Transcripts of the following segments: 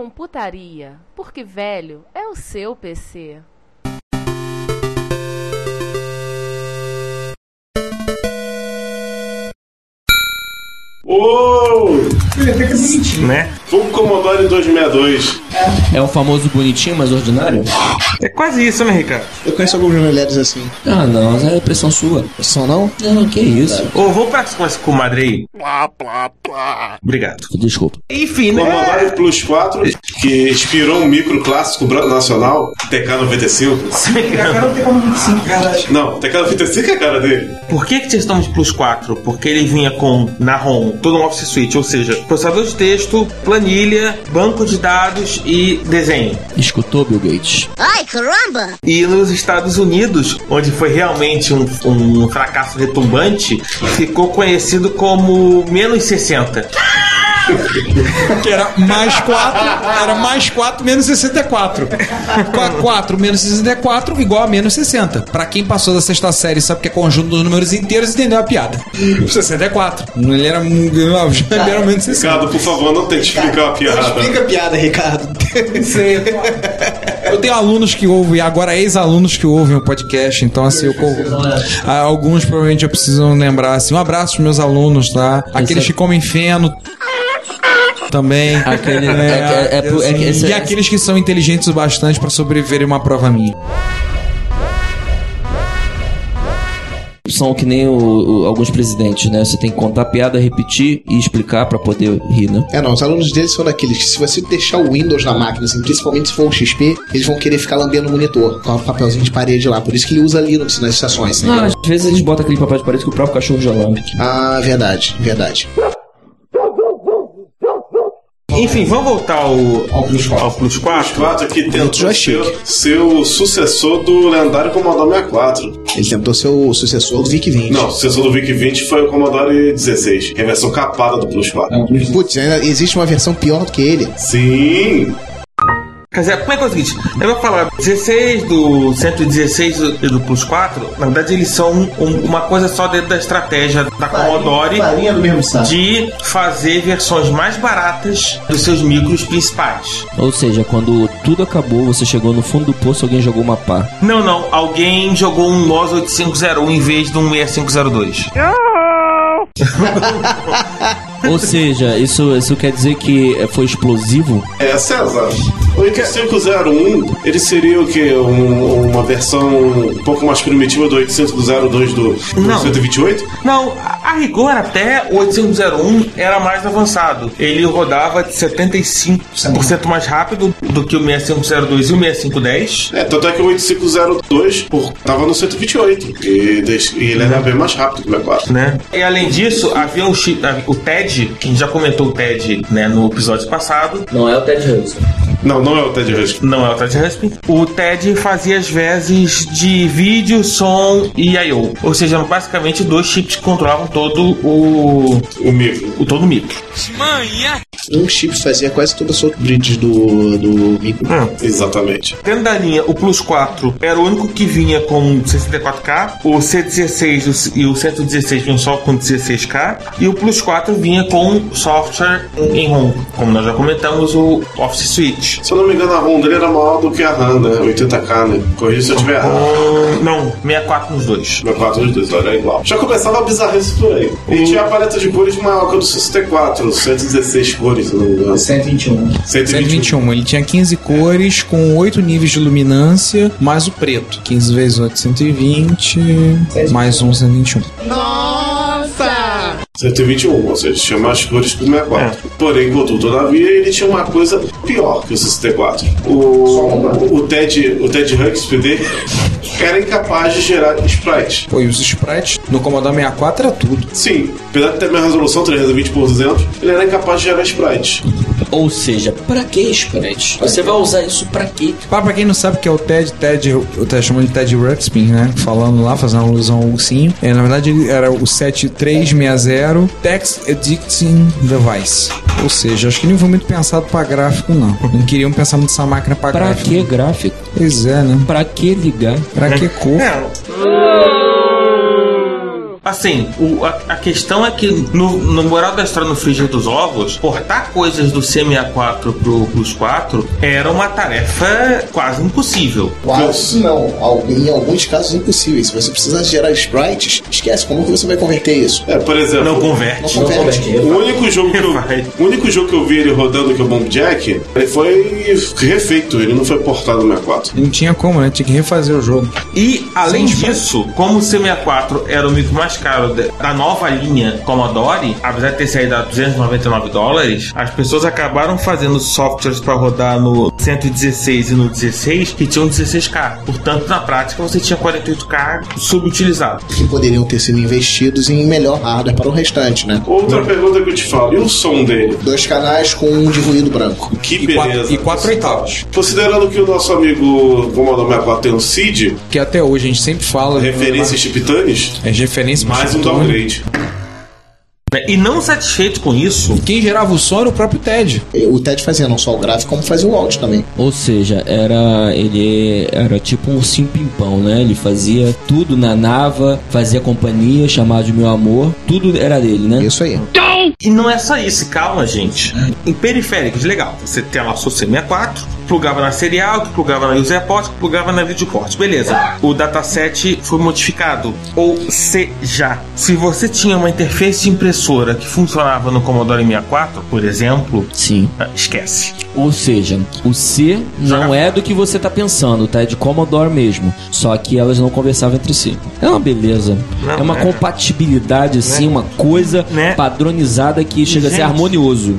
Retrocomputaria, porque velho é o seu PC. Uou! Até que é bonitinho. né? Um Commodore 262. É o famoso bonitinho, mas ordinário? É quase isso, né, Ricardo? Eu conheço alguns mulheres assim. Ah, não, é impressão sua. São não? Não, que isso. Ô, vamos pra com esse comadre aí. Obrigado. Desculpa. Enfim, né? Commodore Plus 4, que inspirou um micro clássico nacional, TK95. Cara, não tem como 25, caralho. Não, TK95 é a cara dele. Por que, que tinha estamos Plus 4? Porque ele vinha com, na ROM, todo um Office Suite, ou seja, processador de texto, planilha, banco de dados e desenho. Escutou, Bill Gates? Ai, caramba! E nos Estados Unidos, onde foi realmente um, um fracasso retumbante, ficou conhecido como menos 60. Que era mais 4, era mais 4 menos 64. Qua- 4 menos 64 igual a menos 60. Pra quem passou da sexta série e sabe que é conjunto dos números inteiros, entendeu a piada. 64. Ele era, mu- ele era menos 60. Ricardo, por favor, não tente explicar a piada. Explica a piada, Ricardo. Sei. Eu tenho alunos que ouvem, e agora ex-alunos que ouvem o podcast, então assim, eu, Ah, alguns provavelmente eu preciso lembrar assim, um abraço pros meus alunos, tá? Aqueles que comem feno também. Aquele- é- é- é- assim, é esse- e aqueles que são inteligentes o bastante pra sobreviverem uma prova minha. São que nem o- o- alguns presidentes, né? Você tem que contar a piada, repetir e explicar pra poder rir, né? É, não, os alunos deles são daqueles que se você deixar o Windows na máquina, assim, principalmente se for um XP, eles vão querer ficar lambendo o monitor com o papelzinho de parede lá. Por isso que ele usa Linux nas estações, Ah, entendeu? às vezes eles botam aquele papel de parede que o próprio cachorro já lambe. Ah, verdade, verdade. Enfim, vamos voltar ao, ao, Plus, 4. ao Plus 4. 4 que tentou ser, ser o sucessor do lendário Commodore 64. Ele tentou ser o sucessor do VIC-20. Não, o sucessor do VIC-20 foi o Commodore 16, que é a versão capada do Plus 4. Putz, ainda existe uma versão pior do que ele. Sim! Quer dizer, como é que é o seguinte? Eu vou falar 16 do 116 do- e do Plus 4, na verdade eles são um- uma coisa só dentro da estratégia da Commodore Farinha do mesmo saco. de fazer versões mais baratas dos seus micros principais. Ou seja, quando tudo acabou, você chegou no fundo do poço, alguém jogou uma pá. Não, não, alguém jogou um MOS 8501 em vez de um 6502. Ou seja, isso, isso quer dizer que foi explosivo? É, César, o 8501, ele seria o quê? Um- uma versão um pouco mais primitiva do 8502 do, do Não. 128? Não, a, a rigor até o 8501 era mais avançado. Ele rodava de 75% mais rápido do que o 6502 e o 6510. É, tanto é que o 8502 por, tava no 128. E, e ele era bem mais rápido que o 64. né? E além disso, havia um chip, o TED, que a gente já comentou o TED né, no episódio passado. Não é o Ted Hudson. Não, não é o Ted Husky. Não é o TED Raspberry. O TED fazia as vezes de vídeo, som e I/O. Ou seja, basicamente dois chips que controlavam todo o O micro. o todo o micro. Um chip fazia quase toda a sua bridge do, do micro. Exatamente. Dentro da linha, o Plus 4 era o único que vinha com 64K, o C16 e o 116 vinham só com 16K, e o Plus 4 vinha com software em ROM, como nós já comentamos, o Office Suite. Se eu não me engano, a ROM dele era maior do que a RAM, né? 80k, né? Corrija se eu tiver errado. Hum, não, 64 nos dois. Meu 4 dos dois, era igual. Já começava a bizarrice por aí. E tinha a paleta de cores maior que a do 64, 116 cores, se não me engano. 121. 121. 121. Ele tinha 15 cores com 8 níveis de luminância, mais o preto. 15 vezes 8, 120, mais um 121. 121, ou seja, tinha mais cores que o 64. Porém, contudo, todavia, ele tinha uma coisa pior que o 64. O, o Ted, o Ted Huxley era incapaz de gerar sprites. E os sprites no Commodore 64 era tudo. Sim, apesar de ter uma resolução 320 por 200, ele era incapaz de gerar sprites. Ou seja, pra que sprite? Você vai usar isso pra quê? Pra, pra quem não sabe que é o Ted, Ted, o Ted chamando de Ted Ruxpin, né? Falando lá, fazendo alusão ao ursinho. É, na verdade, ele era o 7360 Text Editing Device. Ou seja, acho que não foi muito pensado pra gráfico, não. Não queriam pensar muito nessa máquina pra, Pra gráfico. que gráfico? Pois é, né? Pra que ligar? Pra que cor? É. Assim, o- a, a questão é que no, no moral da história no frigir dos ovos, portar coisas do C64 pro Plus 4 era uma tarefa quase impossível. Quase não. Em alguns casos impossíveis. Se você precisar gerar sprites, esquece. Como que você vai converter isso? É, por exemplo, Não converte. Não converte. o único jogo que eu, Vai. o único jogo que eu vi ele rodando que é o Bomb Jack, ele foi refeito, ele não foi portado no 64. Não tinha como, né? Tinha que refazer o jogo. E, além disso, como o C64 era o micro mais caro de- da nova linha Commodore, apesar de ter saído a 299 dólares, as pessoas acabaram fazendo softwares para rodar no 116 e no 16 que tinham 16K. Portanto, na prática, você tinha 48K subutilizado. Que poderiam ter sido investidos em melhor hardware para o restante, né? Outra pergunta que eu te falo, e o som dele? Dois canais com um de ruído branco. Que E beleza. quatro, e quatro oitavos. Considerando que o nosso amigo Commodore 64 tem um CID, Que até hoje a gente sempre fala. referência chiptanes, É referência mais um downgrade. E não satisfeito com isso, Quem gerava o som era o próprio Ted. O Ted fazia não só o gráfico, como fazia o áudio também. Ou seja, era ele era tipo um ursinho pimpão, né? Ele fazia tudo na nava, fazia companhia, chamava de meu amor, tudo era dele, né? Isso aí. E não é só isso, calma, gente. Em periféricos, legal. Você tem lá o seu C64, plugava na serial, que plugava na UserPort, que plugava na videoport. Beleza. O dataset foi modificado. Ou seja, se você tinha uma interface de impressora que funcionava no Commodore 64, por exemplo, Sim. ah, esquece. Ou seja, o C não é do que você tá pensando, tá? É de Commodore mesmo. Só que elas não conversavam entre si. É uma beleza. Não, é uma é. compatibilidade, assim, uma coisa Né? padronizada que chega a ser Gente. harmonioso.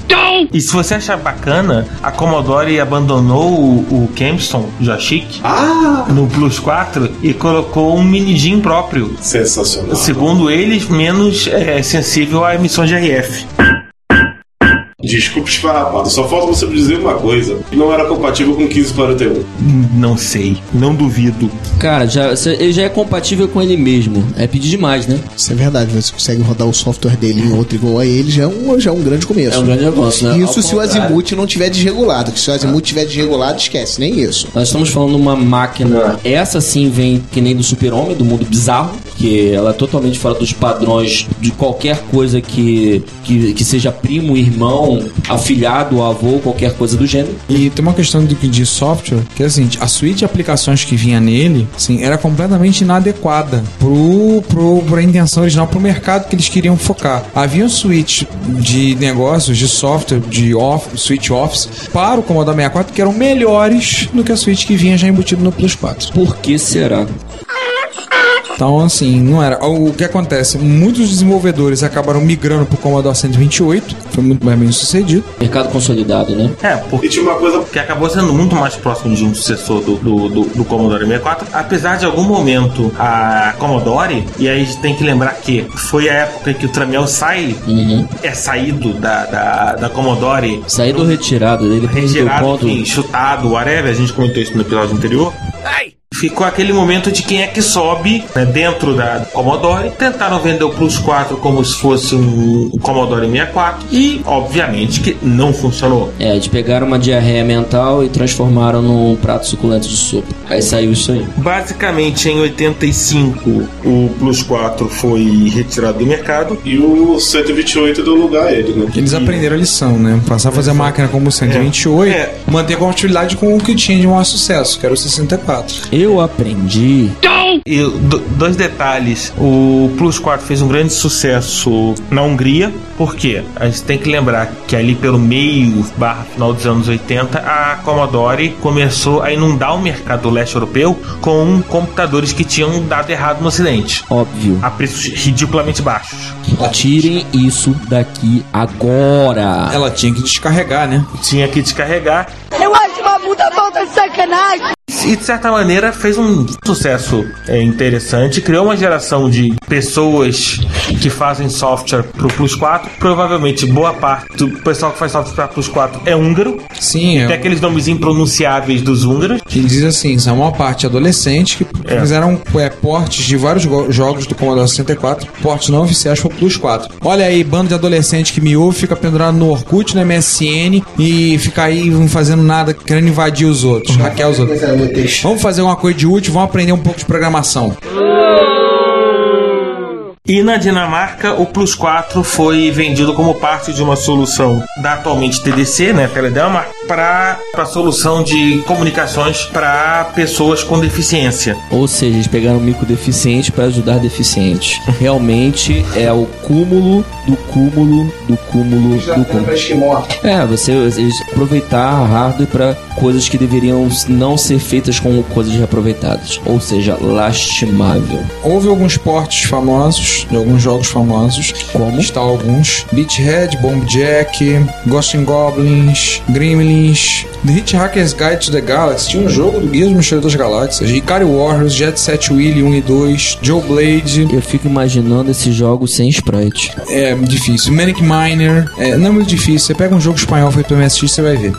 E se você achar bacana, a Commodore abandonou o, o Kempston Joystick Ah! no Plus 4 e colocou um mini DIN próprio. Sensacional. Segundo eles, menos é, sensível a emissões de RF. Desculpe esfarrapado, só falta você me dizer uma coisa: não era compatível com 1541. Não sei, não duvido. Cara, já, ele já é compatível com ele mesmo. É pedir demais, né? Isso é verdade. Você consegue rodar o software dele em outro igual a ele, já é um, já é um grande começo. É um grande avanço, né? Isso Ao se o contrário. Azimuth não tiver desregulado. Que se o Azimuth tiver desregulado, esquece, nem isso. Nós estamos falando de uma máquina. Essa sim vem que nem do Super-Homem, do mundo bizarro, que ela é totalmente fora dos padrões de qualquer coisa que, que, que seja primo, irmão, afilhado, avô, qualquer coisa do gênero. E tem uma questão de, de software que é assim, a suíte de aplicações que vinha nele, assim, era completamente inadequada pro, pro, pra intenção original, pro mercado que eles queriam focar. Havia um suíte de negócios, de software, de off, suite Office, para o Commodore 64 que eram melhores do que a suíte que vinha já embutido no Plus 4. Por que será? Então, assim, não era. O que acontece? Muitos desenvolvedores acabaram migrando pro Commodore 128, foi muito mais bem sucedido. Mercado consolidado, né? É, porque E tinha uma coisa que acabou sendo muito mais próximo de um sucessor do, do, do, do Commodore 64, apesar de algum momento a Commodore, e aí a gente tem que lembrar que foi a época que o Tramiel sai, Uhum. é saído da, da, da Commodore, Saído ou retirado dele, retirado, ponto. enfim, chutado, whatever, a gente comentou isso no episódio anterior. Ficou aquele momento de quem é que sobe né, dentro da Commodore. Tentaram vender o Plus 4 como se fosse um Commodore 64 e, obviamente, que não funcionou. É, de pegaram uma diarreia mental e transformaram num prato suculento de sopa. Aí saiu isso aí. Basicamente, em 85, o Plus 4 foi retirado do mercado. E o 128 deu lugar a ele, né? Eles aprenderam a lição, né? Passar a fazer a máquina como o 128, É. manter a compatibilidade com o que tinha de maior sucesso, que era o 64. Eu aprendi. E do- dois detalhes. O Plus 4 fez um grande sucesso na Hungria. Por quê? A gente tem que lembrar que ali pelo meio barra final dos anos 80, a Commodore começou a inundar o mercado do leste europeu com computadores que tinham dado errado no ocidente. Óbvio. A preços ridiculamente baixos. Tirem isso daqui agora. Ela tinha que descarregar, né? Tinha que descarregar. Eu acho uma puta falta de sacanagem. E de certa maneira fez um sucesso é, interessante, criou uma geração de pessoas que fazem software pro Plus 4. Provavelmente boa parte do pessoal que faz software para Plus 4 é húngaro. Sim, Tem é. aqueles nomes impronunciáveis dos húngaros. Ele diz assim, são uma parte adolescente que É. fizeram é, portes de vários go- jogos do Commodore 64, portes não oficiais para o Plus 4. Olha aí, bando de adolescente que me ouve, fica pendurado no Orkut, no MSN e fica aí não fazendo nada, querendo invadir os outros, hackear os outros. Vamos fazer uma coisa de útil, vamos aprender um pouco de programação. E na Dinamarca, o Plus 4 foi vendido como parte de uma solução da atualmente TDC, né, Teledama, para a solução de comunicações para pessoas com deficiência. Ou seja, eles pegaram um mico deficiente para ajudar deficientes. Realmente é o cúmulo do cúmulo do cúmulo do cúmulo. É, você aproveitar hardware para coisas que deveriam não ser feitas com coisas reaproveitadas. Ou seja, lastimável. Houve alguns portes famosos, de alguns jogos famosos. Como? Está alguns. Beachhead, Bomb Jack, Ghost and Goblins, Gremlins, The Hitchhiker's Guide to the Galaxy. Tinha um jogo do Guia do Mochileiro das Galáxias. Ikari Warriors, Jet Set Willy 1 e 2, Joe Blade. Eu fico imaginando esses jogos sem sprite. É difícil. Manic Miner. É, não é muito difícil. Você pega um jogo espanhol feito pelo MSX, você vai ver.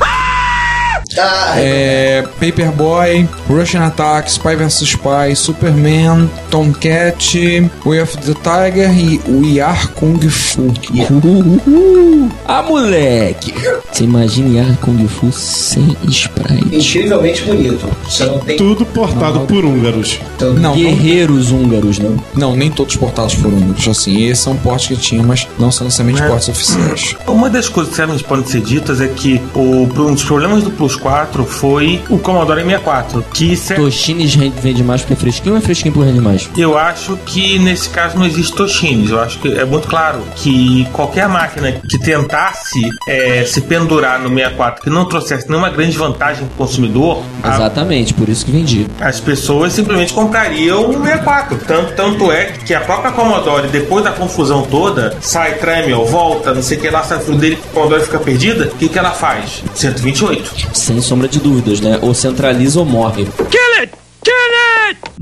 É, Paperboy, Russian Attack, Spy vs Spy, Superman, Tomcat, Way of the Tiger e We Are Kung Fu. Uhul. Ah, moleque! Você imagina Yar Kung Fu sem sprite. Incrivelmente bonito. Você não tem. Tudo portado por húngaros. Não, não, Guerreiros húngaros, não? não, nem todos portados foram únicos. Assim, esses são portes que tinham, mas não são necessariamente É. portes oficiais. Uma das coisas que podem ser ditas é que o, um dos problemas do Plus 4 foi o Commodore 64, que cer- Toshines vende mais porque é fresquinho ou é fresquinho por rende mais? eu acho que nesse caso não existe Toshines. Eu acho que é muito claro que qualquer máquina que tentasse é, se pendurar no 64 que não trouxesse nenhuma grande vantagem para o consumidor, a- Exatamente, por isso que vendi. as pessoas simplesmente comprariam o 64. Tanto, tanto é que a própria Commodore, depois da confusão toda, sai, treme, ó, volta, não sei o que lá, sai tudo dele, a Commodore fica perdida. O que, que ela faz? 128. Sem sombra de dúvidas, né? Ou centraliza ou morre.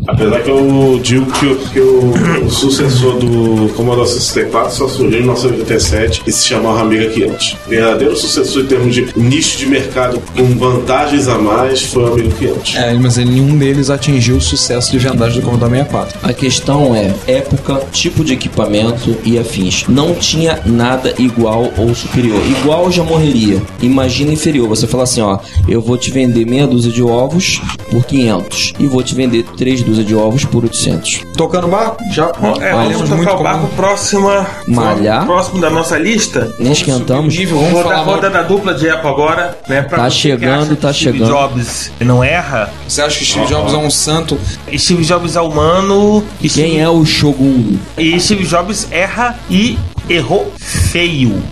Apesar que eu digo que, o- que o, o sucessor do Commodore 64 só surgiu em 1987 e se chamava Amiga 500. Verdadeiro sucessor em termos de nicho de mercado com vantagens a mais foi o Amiga 500. É, mas nenhum deles atingiu o sucesso de vendagem do Commodore 64. A questão é época, tipo de equipamento e afins. Não tinha nada igual ou superior. Igual já morreria. Imagina inferior. Você fala assim, ó, eu vou te vender meia dúzia de ovos por 500 e vou te vender três dúzias de ovos por 800. Tocando barco? Já é, vamos muito tocar o como- barco próxima. Malhar? Próximo da nossa lista. Nem esquentamos. nível, vamos Roda, falar roda da dupla de Apple agora, né? Pra Tá chegando, acha que tá Steve chegando. Jobs não erra. Você acha que Steve Jobs é um santo? Steve Jobs é humano. E Steve, Quem é o Shogun? e Steve Jobs erra e errou feio.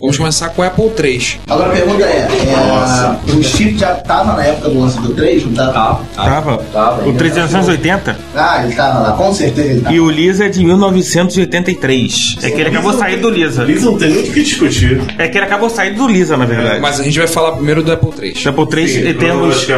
Vamos começar com o Apple III. Agora a pergunta é: é, o Steve já tava na época do lance do 3? Não tava? Tava. Tava, o ele 380 Ah, ele tava lá, com certeza ele tava. e o Lisa é de 1983. É que ele acabou saindo do Lisa. Lisa não tem muito o que discutir. É que ele acabou saindo do Lisa, na verdade. Mas a gente vai falar primeiro do Apple III. O Apple 3 Sim, temos.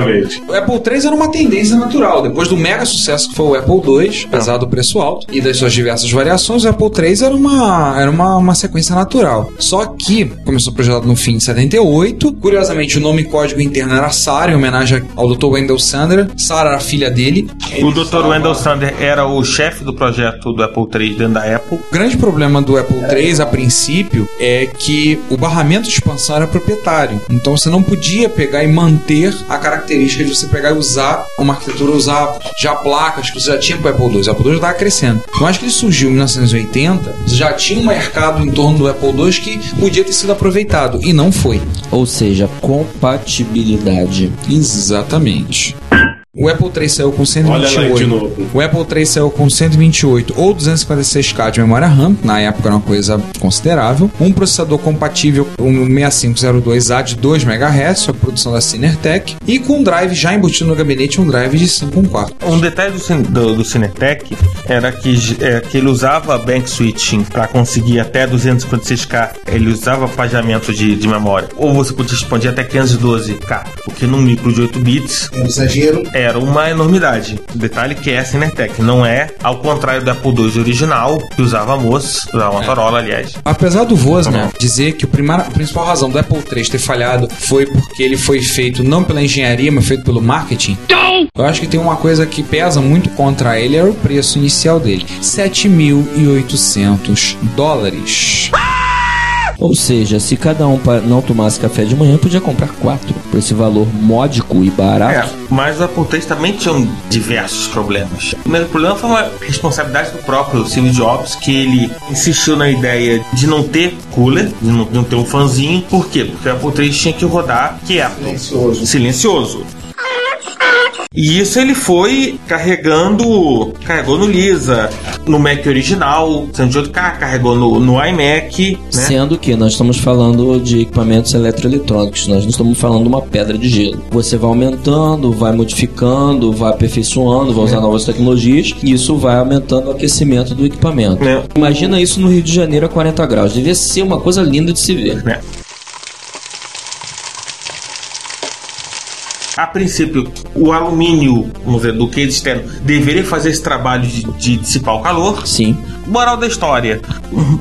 O Apple III era uma tendência natural. Depois do mega sucesso que foi o Apple II, apesar do preço alto e das suas diversas variações, o Apple III era uma, era uma, uma sequência natural. Só que começou projetado no fim de 78. Curiosamente, o nome código interno era Sarah, em homenagem ao Dr. Wendell Sander. Sarah era a filha dele. O Dr. Wendell Sander era o chefe do projeto do Apple III dentro da Apple. O grande problema do Apple III, a princípio, é que o barramento de expansão era proprietário. Então você não podia pegar e manter a característica de você pegar e usar uma arquitetura, usar já placas que você já tinha para o Apple II. O Apple II já estava crescendo. Eu acho que ele surgiu em 1980, você já tinha um mercado em torno do Apple II que podia ter sido aproveitado. E não foi. Ou seja, compatibilidade. Exatamente. O Apple III saiu com Olha lá aí de 128. novo. O Apple III saiu com 128 ou 256K de memória RAM, na época era uma coisa considerável. Um processador compatível com o 6502A de 2 MHz, a produção da Cinertec, e com um drive já embutido no gabinete, um drive de 5.4. Um detalhe do, do, do era que, é, que ele usava bank switching para conseguir até 256K. Ele usava pagamento de, de memória. Ou você podia expandir até 512K. Porque num micro de 8 bits É um exagero. Era uma enormidade. O detalhe que é a Cinetec, não é ao contrário do Apple II original, que usava MOS, usava Motorola, aliás. Apesar do Tá bom. dizer que o primar- a principal razão do Apple III ter falhado foi porque ele foi feito não pela engenharia, mas feito pelo marketing, eu acho que tem uma coisa que pesa muito contra ele, era o preço inicial dele. 7.800 dólares. Ou seja, se cada um não tomasse café de manhã, podia comprar quatro. Por esse valor módico e É, barato. mas o Apple III também tinha diversos problemas. O primeiro problema foi uma responsabilidade do próprio Steve Jobs, que ele insistiu na ideia de não ter cooler, de não, de não ter um fanzinho. Por quê? Porque Apple III tinha que rodar quieto, Silencioso. silencioso. E isso ele foi carregando, carregou no Lisa, no Mac original, 108K, carregou no, no iMac, né? Sendo que nós estamos falando de equipamentos eletroeletrônicos, nós não estamos falando de uma pedra de gelo. Você vai aumentando, vai modificando, vai aperfeiçoando, vai usar novas tecnologias e isso vai aumentando o aquecimento do equipamento. É. Imagina isso no Rio de Janeiro a 40 graus. Devia ser uma coisa linda de se ver. né? A princípio, o alumínio, vamos dizer, do case externo, deveria fazer esse trabalho de, de dissipar o calor. Sim. Moral da história: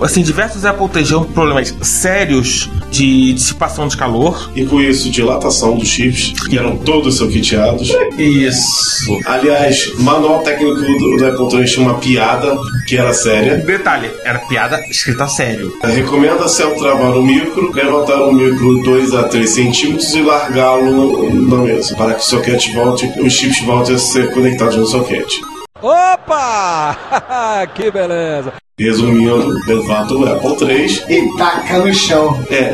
assim, diversos Apple tinham problemas sérios de dissipação de calor. E com isso, dilatação dos chips, que eram todos soqueteados. Isso. Aliás, o manual técnico do, do Apple II tinha uma piada que era séria. Detalhe: era piada escrita a sério. Recomenda-se ao travar o micro, levantar o micro 2 a 3 centímetros e largá-lo na mesa, para que o soquete volte, os chips voltem a ser conectados no soquete. Opa! que beleza! Resumindo, levanta o Apple III, E taca no chão. é,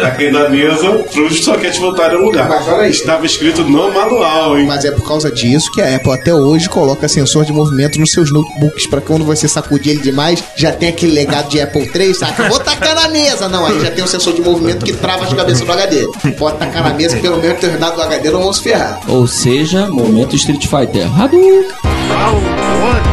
taquei na mesa para os soquetes voltarem ao lugar. Mas olha aí. Estava escrito no manual, hein? Mas é por causa disso que a Apple até hoje coloca sensor de movimento nos seus notebooks para quando você sacudir ele demais, já tem aquele legado de Apple III, saca? Vou tacar na mesa. Não, aí já tem um sensor de movimento que trava as cabeças do HD. Pode tacar na mesa que pelo menos terminado do HD não vão se ferrar. Ou seja, momento Street Fighter. Hadouken! Oh, round one.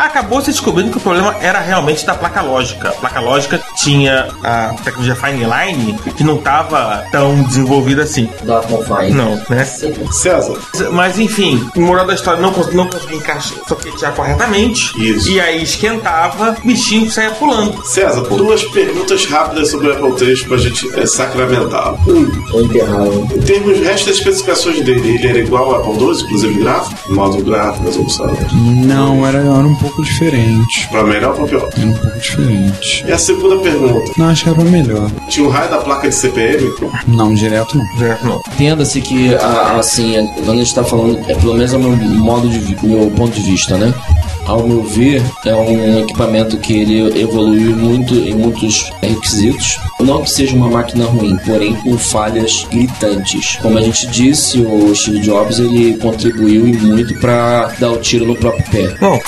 Acabou se descobrindo que o problema era realmente da placa lógica. A placa lógica tinha a tecnologia Fine Line que não estava tão desenvolvida assim. Da Confine. Não, né? César, Mas enfim, moral da história, não, cons- não conseguia encaixar, soquetear corretamente. Isso. E aí esquentava, bichinho saia pulando. César, duas perguntas rápidas sobre o Apple III para a gente é, sacramentá-lo. Um, Ou enterrado. em termos de resto das especificações dele, ele era igual ao Apple II, inclusive gráfico, modo gráfico, resolução. Não, era, era um pouco diferente. Para melhor ou pra pior? Era um pouco diferente. E a segunda pergunta, Não, acho que era melhor. tinha um raio da placa de CPM? Não, direto não. Não. Entenda-se que, a- assim, é- quando a gente está falando, é pelo menos é o meu modo de meu ponto de vista, né? Ao meu ver, é um equipamento que ele evoluiu muito em muitos requisitos. Não que seja uma máquina ruim, porém com falhas gritantes. Como a gente disse, o Steve Jobs ele contribuiu e muito para dar o tiro no próprio pé. Bom.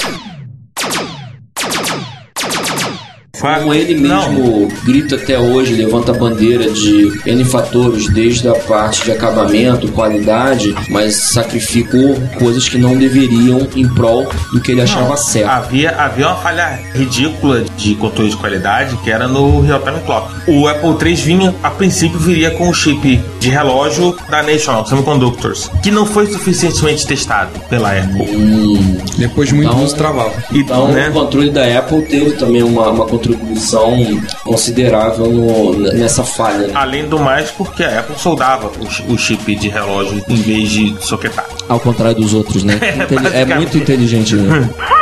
Como ele Não. mesmo grita até hoje, levanta a bandeira de N fatores, desde a parte de acabamento, qualidade, mas sacrificou coisas que não deveriam em prol do que ele achava certo. Havia, havia uma falha ridícula de controle de qualidade que era no Real Time Clock. O Apple III vinha, a princípio, viria com o chip de relógio da National Semiconductors, que não foi suficientemente testado pela Apple. Depois de muito Então- uso travava. E, Então, né, o controle da Apple teve também uma, uma contribuição considerável no- nessa falha. né? Além do mais, porque a Apple soldava o, o chip de relógio em vez de soquetar. Ao contrário dos outros, né? É basicamente. muito inteligente. Né?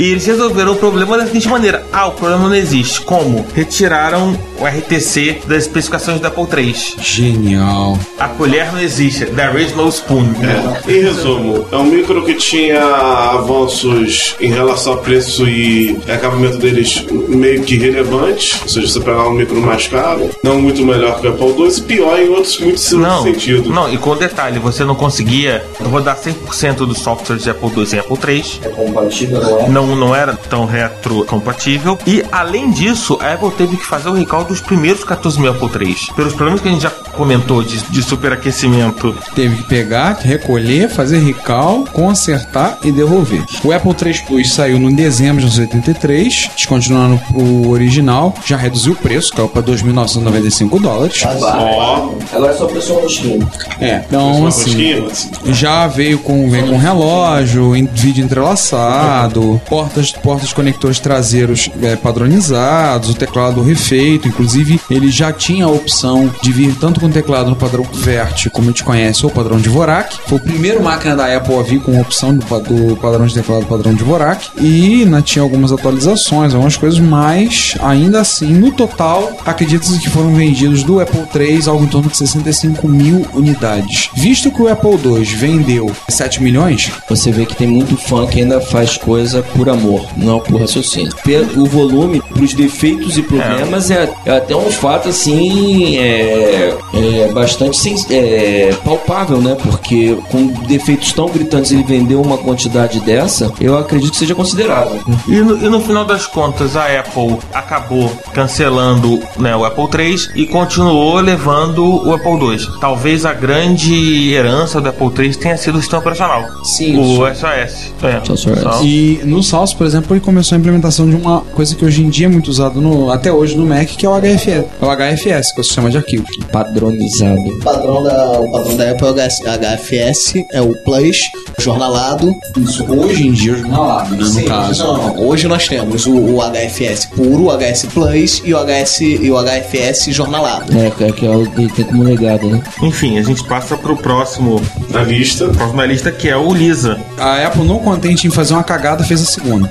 E eles resolveram o problema da seguinte maneira: ah, o problema não existe. Como? Retiraram o RTC das especificações do Apple III. Genial. A colher não existe, there is no spoon. É, em resumo, é um micro que tinha avanços em relação a preço e acabamento deles meio que relevantes. Ou seja, você pegar um micro mais caro, não muito melhor que o Apple II, e pior em outros muitos Não, sentidos. não, e com detalhe, você não conseguia rodar 100% dos softwares de Apple II em Apple III. É compatível, não é? Não, não era tão retrocompatível. E além disso, a Apple teve que fazer o recall dos primeiros 14 mil Apple III. Pelos problemas que a gente já comentou de, de superaquecimento. Teve que pegar, recolher, fazer recall, consertar e devolver. O Apple 3 Plus saiu no dezembro de 1983, descontinuando o original, já reduziu o preço, caiu para 2.995 dólares. Ó, Agora é só pessoa rosquinha. É, então assim. Já veio com, vem com relógio, em- vídeo entrelaçado, portas, portas conectores traseiros é, padronizados, o teclado refeito. Inclusive, ele já tinha a opção de vir tanto com teclado no padrão VERT, como a gente conhece, ou padrão Dvorak. Foi o primeiro máquina da Apple a vir com a opção do, do padrão de teclado padrão Dvorak. E né, tinha algumas atualizações, algumas coisas, mas ainda assim, no total, acredita-se que foram vendidos do Apple III algo em torno de 65 mil unidades. Visto que o Apple II vendeu 7 milhões, Você vê que tem muito fã que ainda faz coisa por amor, não por raciocínio. O volume, pros defeitos e problemas, é, é até um fato assim. É, é bastante é, palpável, né? Porque com defeitos tão gritantes ele vendeu uma quantidade dessa, eu acredito que seja considerável. E no, e no final das contas, a Apple acabou cancelando né, o Apple III e continuou levando o Apple II. Talvez a grande herança do Apple III tenha sido o sistema operacional. Sim, o SOS. É. SOS. Só- E no Salsa, por exemplo, ele começou a implementação de uma coisa que hoje em dia é muito usado no, até hoje no Mac, que é o HFS. É o HFS, que é o sistema de arquivo. Padronizado. O padrão da, o padrão da Apple é o HFS, é o Plus, jornalado. Isso hoje em dia é jornalado, né, no caso. não, não. Hoje nós temos o, o HFS puro, o HS Plus e o, HS, e o HFS jornalado. É, é que é o que tem como legado, né? Enfim, a gente passa pro próximo na lista. próximo da lista que é o Lisa. A Apple, não contente em fazer uma cagada, fez a segunda.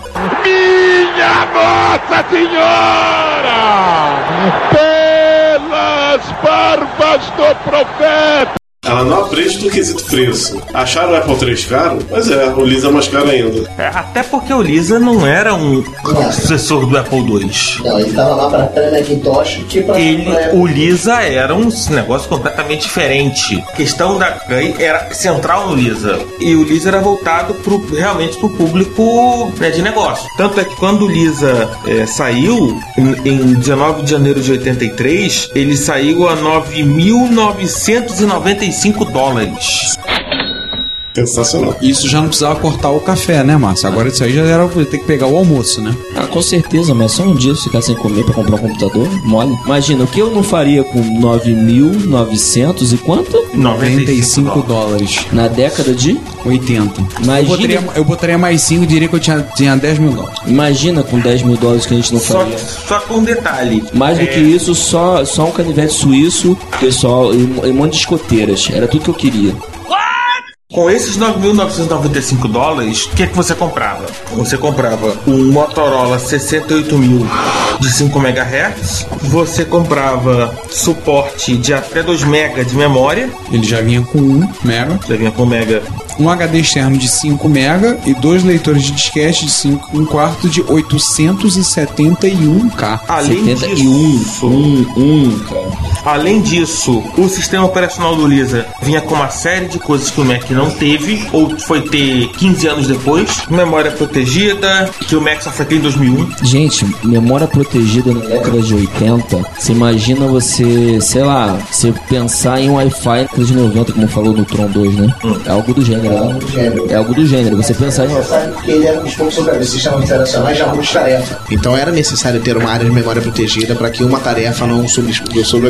Minha Nossa Senhora! Pelas barbas do profeta! Ela não aprende do quesito preço. Acharam o Apple III caro? Pois é, o Lisa é mais caro ainda. É, até porque o Lisa não era um sucessor do Apple II. Não, ele tava lá pra pré-Macintosh que pra, Ele, pra- o Lisa era um negócio completamente diferente. A questão da GUI era central no Lisa. E o Lisa era voltado pro, realmente pro público né, de negócio. Tanto é que quando o Lisa é, saiu, em, em 19 de janeiro de 83, ele saiu a 9.995 dólares. Sensacional. Isso já não precisava cortar o café, né, Márcio? Agora isso aí já era ter que pegar o almoço, né? Ah, com certeza, mas só um dia ficar sem comer pra comprar um computador, mole. Imagina, o que eu não faria com 9.900 e quanto? 95 dólares. Na década de? 80. Eu Imagina, botaria, eu botaria mais 5 e diria que eu tinha, tinha 10 mil dólares. imagina com 10 mil dólares que a gente não Só, faria. só com um detalhe. Mais do É, que isso, só, só um canivete suíço, pessoal, e um monte de escoteiras. Era tudo que eu queria. Com esses 9.995 dólares, o que, é que você comprava? Você comprava um Motorola 68000 de 5 MHz, você comprava suporte de até 2 MB de memória, Ele já vinha com 1 mega, já vinha com mega um HD externo de 5 mega e dois leitores de disquete de 5 um quarto de 871k. Além 71, disso, um, um, cara. além disso, o sistema operacional do Lisa vinha com uma série de coisas que o Mac não teve, ou foi ter 15 anos depois. Memória protegida, que o Mac só foi ter em 2001. Gente, memória protegida na década de 80. Você imagina você, sei lá, você pensar em um Wi-Fi na década de 90, como falou no Tron 2, né? É algo do gênero, É algo do gênero. Você pensar em. Você sabe que ele era um pouco sobre os sistemas operacionais de tarefa. Então era necessário ter uma área de memória protegida para que uma tarefa não sobre-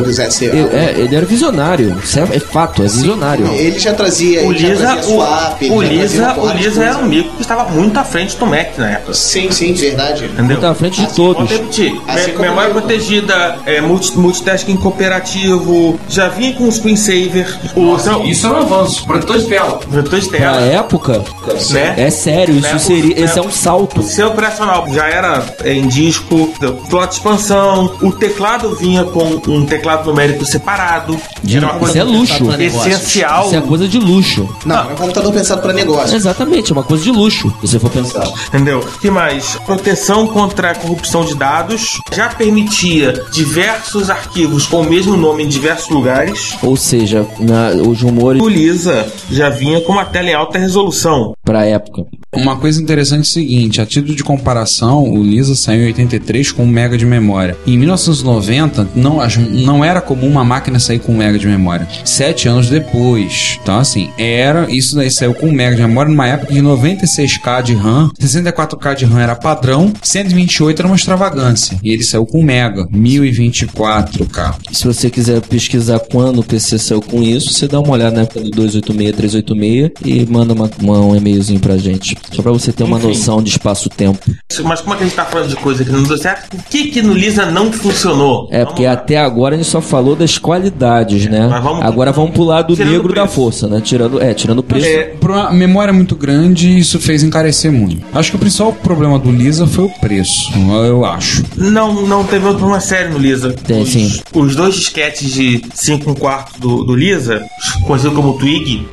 quisesse ser. Ele, é, ele era visionário. Isso é, é fato, é visionário. Ele já trazia. O ele já Lisa, trazia swap, o, o já trazia Lisa, o Lisa era um mico que estava muito à frente do Mac na época. Sim, sim, verdade. Entendeu? Tá à frente de Assim, todos. Repetir. Assim Me- como memória eu- protegida, é, multi, multitasking cooperativo, já vinha com o screensaver, o são- Isso é um avanço. Protetor de tela. vetor de Na época, né? é sério, isso Né? seria. O- Esse é um salto. Seu operacional já era é, em disco, plot de expansão, o teclado vinha com um teclado numérico separado. Era uma Isso coisa é luxo. essencial. Isso é coisa de luxo. Não, é um computador pensado pra negócio. Exatamente, é uma coisa de luxo, se você for pensar. Entendeu? que mais? Proteção contra a corrupção de dados. Já permitia diversos arquivos com o mesmo nome em diversos lugares. Ou seja, na- os rumores O Lisa já vinha com uma tela em alta resolução. pra época. Uma coisa interessante é o seguinte, a título de comparação, o Lisa saiu em 83 com 1 mega de memória. Em 1990, não, não era comum uma máquina sair com 1 mega de memória. Sete anos depois. Então, assim, era. Isso daí saiu com 1 mega de memória numa época de 96k de RAM, 64k de RAM era padrão, 128 era uma extravagância. E ele saiu com 1 mega, 1024k. Se você quiser pesquisar quando o PC saiu com isso, você dá uma olhada na época do 286, 386 e manda uma- uma- um e-mailzinho pra gente. Só pra você ter uma Enfim. noção de espaço-tempo. Mas como é que a gente tá falando de coisa que não deu certo? O que que no Lisa não funcionou? É, porque Vamos lá. até agora a gente só falou das qualidades, né? Mas vamos- agora vamos pular do Tirando negro da força, né? Tirando, é, tirando o preço. É, Por uma memória muito grande, isso fez encarecer muito. Acho que o principal problema do Lisa foi o preço, eu acho. Não, não teve outro problema sério no Lisa. Tem, os, sim. os dois disquetes de 5 um quarto do, do Lisa, conhecido como Twig,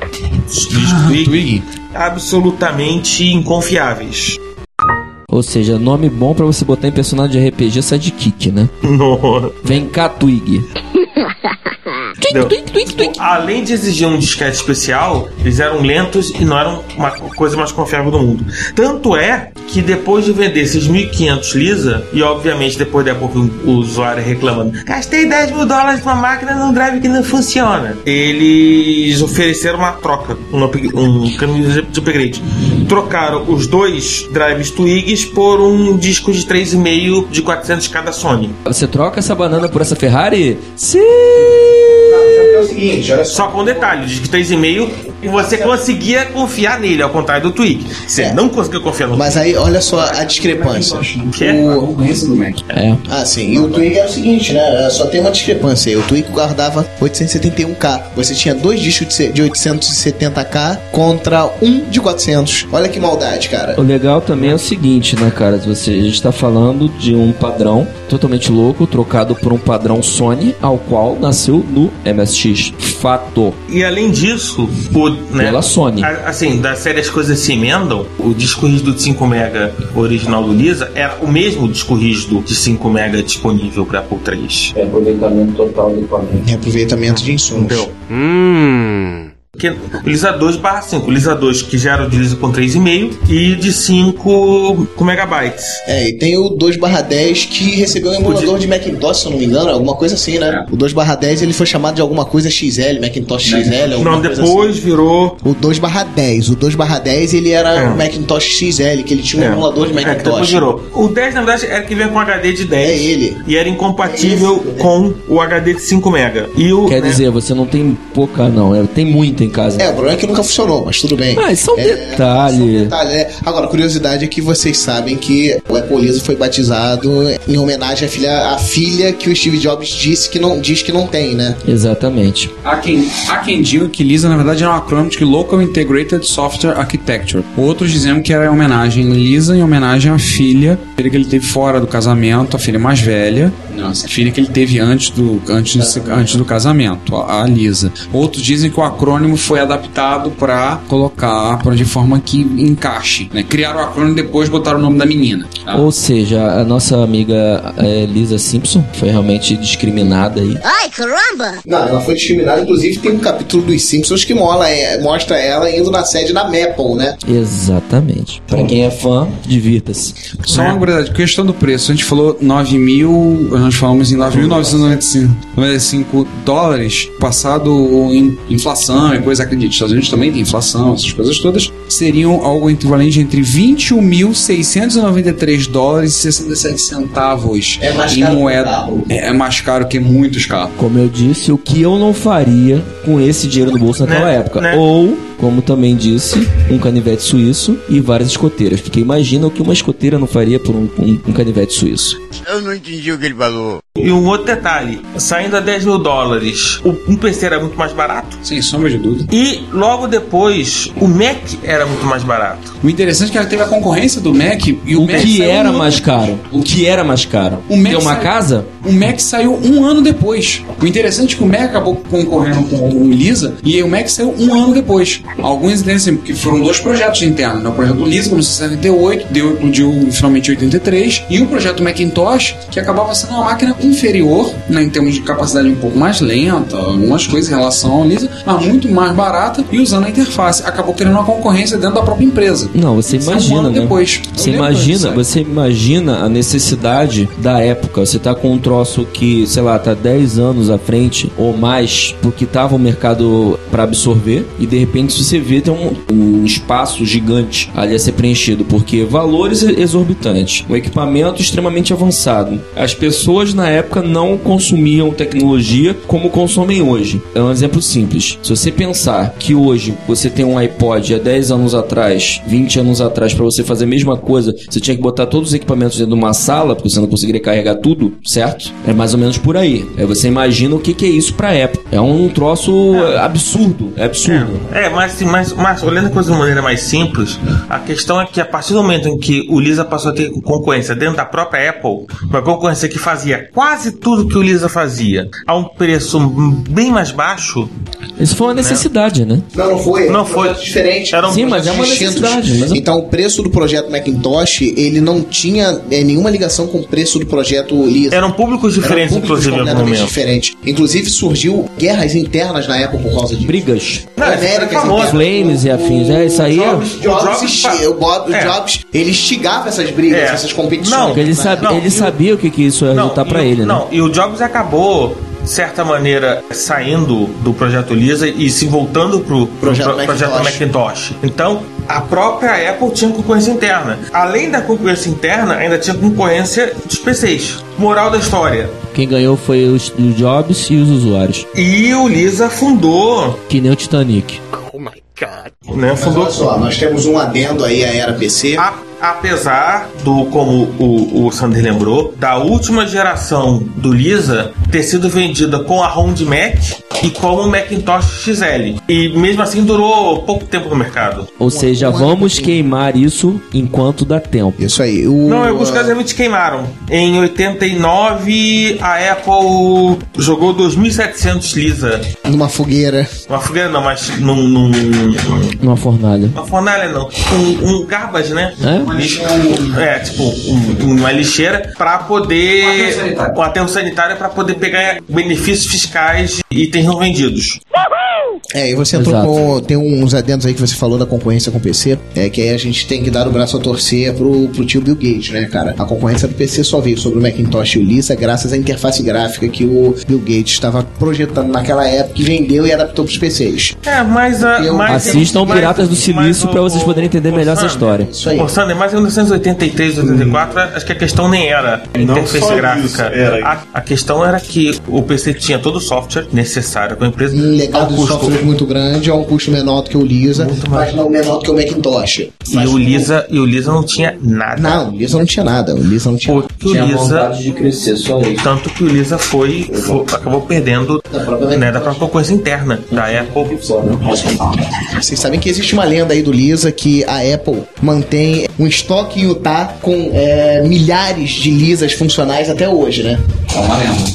os discos Twig, Twig. absolutamente inconfiáveis. Ou seja, nome bom pra você botar em personagem de RPG sidekick, né? No- Vem cá, Twig. Twig, twig, twig. Além de exigir um disquete especial, eles eram lentos e não eram uma coisa mais confiável do mundo. Tanto é que depois de vender 6.500 Lisa, e obviamente depois da época o usuário reclamando, gastei 10 mil dólares numa máquina num drive que não funciona. Eles ofereceram uma troca, um, um caminho de de upgrade. Trocaram os dois drives Twigs por um disco de 3,5 de 400 cada Sony. Você troca essa banana por essa Ferrari? Sim! É o seguinte, olha Só com um detalhe, o disco 3,5 e você conseguia confiar nele, ao contrário do Twig. Você É. não conseguiu confiar no Mas aí, olha só a discrepância. que é? O, Concorrência do Mac. É. ah, sim. E o Twig era o seguinte, né? Só tem uma discrepância aí. O Twig guardava 871k. Você tinha dois discos de se- de 870k contra um de 400. Olha que maldade, cara. O legal também é o seguinte, né, cara? Você, a gente tá falando de um padrão totalmente louco, trocado por um padrão Sony, ao qual nasceu no MSX. Fato. E além disso, o, né, Pela Sony. a- assim, da série as coisas se emendam, o disco rígido de 5 MB original do Lisa era o mesmo disco rígido de 5 MB disponível para Apple III. É aproveitamento total do equipamento. Reaproveitamento de insumos. Entendeu? O Lisa 2 barra 5. O Lisa 2 que já era o de Lisa com 3,5 e de 5 com megabytes. É, e tem o 2/10 que recebeu um emulador de Macintosh, se eu não me engano, alguma coisa assim, né? O 2/10 ele foi chamado de alguma coisa XL, Macintosh XL, alguma Não, coisa depois assim. virou. O 2/10, o 2/10 ele era É. o Macintosh XL, que ele tinha um É. emulador de É, que depois Macintosh. virou. O 10, na verdade, era que vinha com HD de 10. É ele. E era incompatível É esse. com o HD de 5 MB. E o. Quer né, dizer, você não tem pouca, não. é, Tem muita em casa. É, o problema é que nunca funcionou, mas tudo bem. Ah, isso é um É, detalhe. só um detalhe, é. Agora, curiosidade é que vocês sabem que o Apple Lisa foi batizado em homenagem à filha, à filha que o Steve Jobs disse que não, diz que não tem, né? Exatamente. Há quem, há quem diga que Lisa, na verdade, é um acrônimo de Local Integrated Software Architecture. Outros dizendo que era em homenagem a Lisa, em homenagem à filha, filha que ele teve fora do casamento, a filha mais velha. Nossa, a filha que ele teve antes do, antes, antes do casamento, a, a Lisa. Outros dizem que o acrônimo foi adaptado para colocar pra, de forma que encaixe. Né? Criaram o acrônimo e depois botaram o nome da menina. tá? Ou seja, a nossa amiga é, Lisa Simpson foi realmente discriminada aí. Ai, caramba! Não, ela foi discriminada, inclusive tem um capítulo dos Simpsons que mola, é, mostra ela indo na sede da Maple, né? Exatamente. Pra quem é fã, divirta-se. Só uma curiosidade, questão do preço. A gente falou 9 mil, nós falamos em 9.995 95 dólares, passado em inflação e coisa, acredite, os Estados Unidos também tem inflação, essas coisas todas, seriam algo equivalente entre 21.693 dólares e 67 centavos É mais em caro moeda. É, é mais caro que muitos carros. Como eu disse, o que eu não faria com esse dinheiro no bolso naquela Né? época. Né? Ou, como também disse, um canivete suíço e várias escoteiras. Porque imagina o que uma escoteira não faria por um, um- um canivete suíço. Eu não entendi o que ele falou. E um outro detalhe: saindo a 10 mil dólares, o- um PC era muito mais barato. Sem sombra de dúvida. E logo depois, o Mac era muito mais barato. O interessante é que ela teve a concorrência do Mac e o, O Mac que era um mais ano- caro? O que era mais caro? O Mac Ter uma saiu- casa? O Mac saiu um ano depois. O interessante é que o Mac acabou concorrendo com o Lisa e o Mac saiu um ano depois. Alguns entendem assim, porque foram dois projetos internos. né? O projeto Lisa começou em 78, deu, explodiu finalmente em 83, e o projeto Macintosh, que acabava sendo uma máquina inferior, né, em termos de capacidade um pouco mais lenta, algumas coisas em relação ao Lisa, mas muito mais barata e usando a interface. Acabou criando uma concorrência dentro da própria empresa. Não, você Isso é um imagina, ano né? depois. Você lembro imagina, você imagina a necessidade da época. Você tá com um troço que, sei lá, tá 10 anos à frente ou mais, porque tava o mercado para absorver e de repente você vê tem um, um espaço gigante ali a ser preenchido, porque valores exorbitantes, o equipamento extremamente avançado. As pessoas na época não consumiam tecnologia como consomem hoje. É um exemplo simples. Se você pensar que hoje você tem um iPod há 10 anos atrás, 20 anos atrás, para você fazer a mesma coisa, você tinha que botar todos os equipamentos dentro de uma sala, porque você não conseguiria carregar tudo, certo? É mais ou menos por aí. Aí você imagina o que, que é isso pra época. É um troço é, absurdo. É absurdo. É, mas, mas, mas olhando a coisa de uma maneira mais simples, a questão é que a partir do momento em que o Lisa passou a ter concorrência dentro da própria Apple, uma concorrência que fazia quase tudo que o Lisa fazia a um preço bem mais baixo, Isso foi uma necessidade, né? Não, não foi. Não é um foi. diferente. Era um Sim, mas é uma distintos. necessidade. Mas eu- Então, o preço do projeto Macintosh, ele não tinha é, nenhuma ligação com o preço do projeto Lisa. eram públicos diferentes, Eram públicos inclusive, completamente diferentes. Inclusive, surgiu guerras internas na Apple por causa disso. Brigas. Não, isso É internas. Flames e afins. É, isso aí é. Jobs- O Jobs, Jobs o Bob- o É. Jobs, ele instigava essas brigas, É. essas competições. Não, Porque ele, né? sabe, Não, ele o- sabia o que, que isso ia resultar pra o- ele, né? Não, e o Jobs acabou, de certa maneira, saindo do projeto Lisa e se voltando pro, pro Projeto pro- projeto Macintosh. Macintosh. Então, a própria Apple tinha concorrência interna. Além da concorrência interna, ainda tinha concorrência dos PCs. Moral da história. Quem ganhou foi os, os Jobs e os usuários. E o Lisa fundou, Que nem o Titanic. Né, Mas fundou olha só, nós temos um adendo aí à era PC. A- apesar do, como o, o Sander lembrou, da última geração do Lisa ter sido vendida com a ROM de Mac e como o Macintosh XL. E mesmo assim durou pouco tempo no mercado. Ou seja, vamos queimar isso enquanto dá tempo. Isso aí. O, Não, alguns casos realmente queimaram. Em 89, a Apple jogou 2.700 Lisa. Numa fogueira. Uma fogueira não, mas num... num Numa fornalha. uma fornalha não. Um, um garbage, né? É? Um lixo. É, tipo, um- uma lixeira pra poder. Um aterro sanitário. Um aterro sanitário pra poder pegar benefícios fiscais de itens não vendidos. É, e você entrou Exato. com. Tem uns adendos aí que você falou da concorrência com o PC. É que aí a gente tem que dar o braço a torcer pro, pro tio Bill Gates, né, cara? A concorrência do PC só veio sobre o Macintosh e o Lisa graças à interface gráfica que o Bill Gates estava projetando naquela época e vendeu e adaptou pros PCs. É, mas. a- Eu- mas Assistam mas- Piratas do Silício o- vocês poderem entender melhor essa Sander, história. Isso aí. Ô, Sander, mas em 1983, 84, acho que a questão nem era Não interface só gráfica. isso, era. A, a questão era que o PC tinha todo o software necessário para a empresa. Ao legado de custo- software muito grande, a um custo menor do que o Lisa, mas não menor do que o Macintosh. E o Lisa, e o Lisa não tinha nada. Não, o Lisa não tinha nada. O Lisa não tinha nada. Porque o Lisa. de crescer só isso. Tanto que o Lisa foi, foi- acabou perdendo Da própria né, da própria concorrência interna da Apple. Vocês sabem que existe uma lenda aí do Lisa que a Apple mantém um estoque em Utah com é, milhares de Lisas funcionais até hoje, né?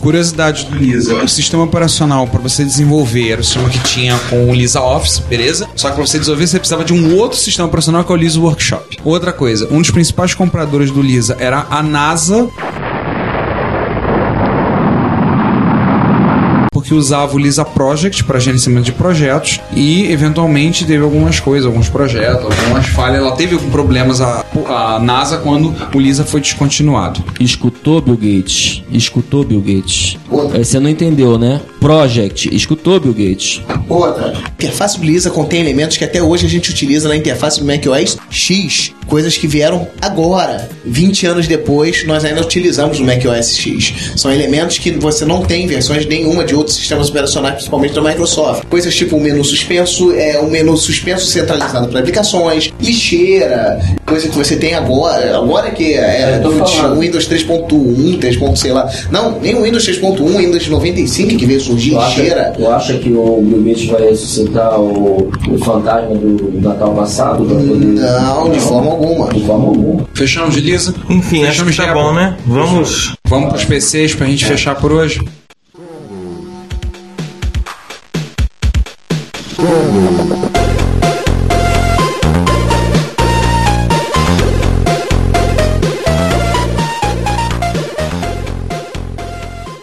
Curiosidade do Lisa: o sistema operacional para você desenvolver era o sistema que tinha com o Lisa Office, beleza? Só que para você desenvolver você precisava de um outro sistema operacional que é o Lisa Workshop. Outra coisa: um dos principais compradores do Lisa era a NASA. Porque usava o Lisa Project para gerenciamento de projetos e eventualmente teve algumas coisas, alguns projetos, algumas falhas. Ela teve alguns problemas a, a NASA quando o Lisa foi descontinuado. Escutou, Bill Gates? Escutou, Bill Gates? Outra. Você não entendeu, né? Project. Escutou, Bill Gates? Outra. A interface do Lisa contém elementos que até hoje a gente utiliza na interface do macOS X. Coisas que vieram agora. 20 anos depois, nós ainda utilizamos no macOS X. São elementos que você não tem em versões nenhuma de outros sistemas operacionais, principalmente da Microsoft. Coisas tipo o menu suspenso, é um menu suspenso centralizado para aplicações, lixeira, coisa que você tem agora. Agora que é, falando. Windows 3.1, 3. ponto sei lá. Não, nem o Windows 3.1, Windows 95 que veio surgir, Tu acha, lixeira. tu acha que o Gates vai ressuscitar o, o fantasma do, Natal passado? Não, de forma alguma. De forma alguma. Fechamos de Lisa? Enfim, acho Fechamos que tá bom, né? Vamos. Vamos pros PCs pra gente fechar por hoje?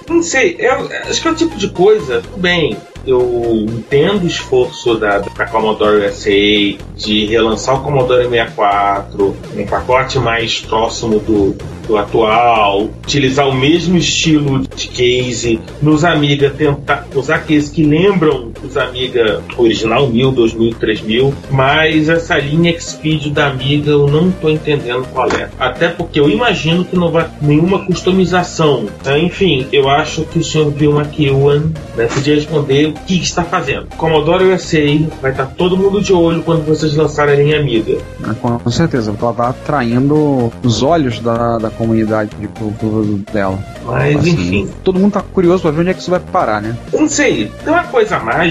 Não sei, eu, acho que é o tipo de coisa, tudo bem. Eu entendo o esforço da, da Commodore USA de relançar o Commodore 64, um pacote mais próximo do, do atual, utilizar o mesmo estilo de case nos Amiga, tentar usar cases que lembram os Amiga original 1000, 2000, 3000, mas essa linha Xpeed da Amiga eu não estou entendendo qual é. Até porque eu imagino que não vai nenhuma customização. Ah, Enfim, eu acho que o senhor Bill McEwan né, podia responder o que está fazendo. Commodore USA vai estar todo mundo de olho quando vocês lançarem a linha Amiga. Ah, Com certeza, ela tá atraindo os olhos da, da comunidade de pro produto dela. Mas Assim, enfim. Todo mundo tá curioso pra ver onde é que isso vai parar, né? Eu não sei, tem uma coisa mágica que,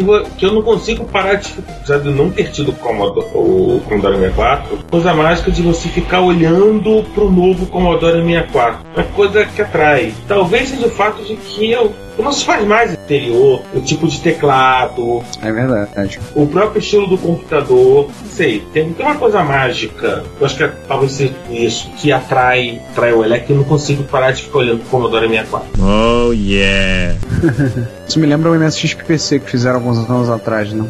vo- que eu não consigo parar de. Já de não ter tido o Commodore, o Commodore 64, coisa mágica de você ficar olhando pro novo Commodore 64. É coisa que atrai. Talvez seja o fato de que eu. Não se faz mais interior, o tipo de teclado, É verdade. o próprio estilo do computador. Não sei, tem, tem uma coisa mágica. Eu acho que é, talvez seja isso que atrai, atrai o olhar que eu não consigo parar de ficar olhando pro Commodore 64. Oh yeah. Isso me lembra o MSX PC que fizeram alguns anos atrás, não?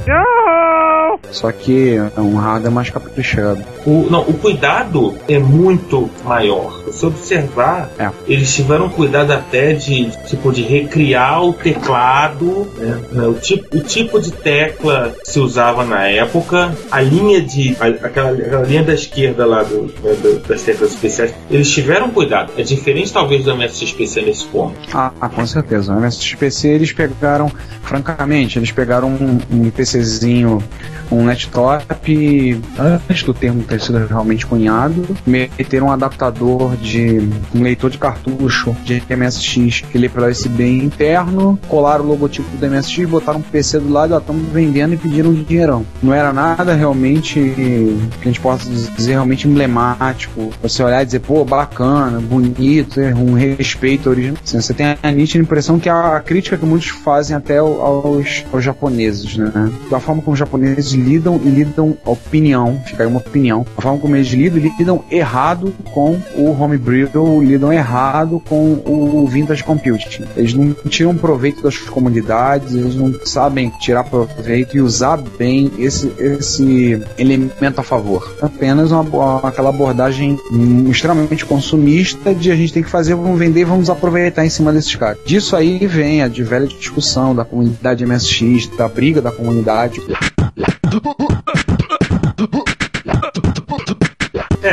Só que é um hardware mais caprichado. O, não, o cuidado é muito maior. Se observar, É. eles tiveram cuidado até de tipo de recriar o teclado, né, o, tipo, o tipo de tecla que se usava na época, a linha de a- aquela, aquela linha da esquerda lá do, né, do- das teclas especiais, eles tiveram cuidado. É diferente talvez do MSX PC nesse ponto. Ah, ah, com certeza. O MSX PC eles pegaram, francamente, eles pegaram um, um PCzinho, um nettop, antes do termo ter sido realmente cunhado, meteram um adaptador de um leitor de cartucho de MSX que lê pela USB interno, colaram o logotipo do MSX, botaram um PC do lado, ó, estamos vendendo e pediram um dinheirão. Não era nada realmente que a gente possa dizer realmente emblemático. Você olhar e dizer, pô, bacana, bonito, é um respeito original. Assim, você tem a nítida impressão que a, crítica que muitos fazem até ao- aos, aos japoneses, né? Da forma como os japoneses lidam e lidam a opinião, fica aí uma opinião. A forma como eles lidam, lidam errado com o homebrew, lidam errado com o vintage computing. Eles não tiram proveito das comunidades, eles não sabem tirar proveito e usar bem esse, esse elemento a favor. Apenas uma, aquela abordagem hum, extremamente consumista de a gente tem que fazer, vamos vender vamos aproveitar em cima desses caras. Disso aí vem a de velha discussão da comunidade MSX, da briga da comunidade.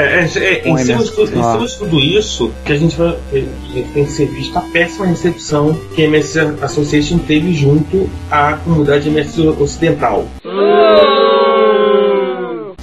É, é, é, em, cima de tudo, em ah. cima de tudo isso, que a gente, vai, a gente tem que ser visto a péssima recepção que a MS Association teve junto à comunidade MS ocidental.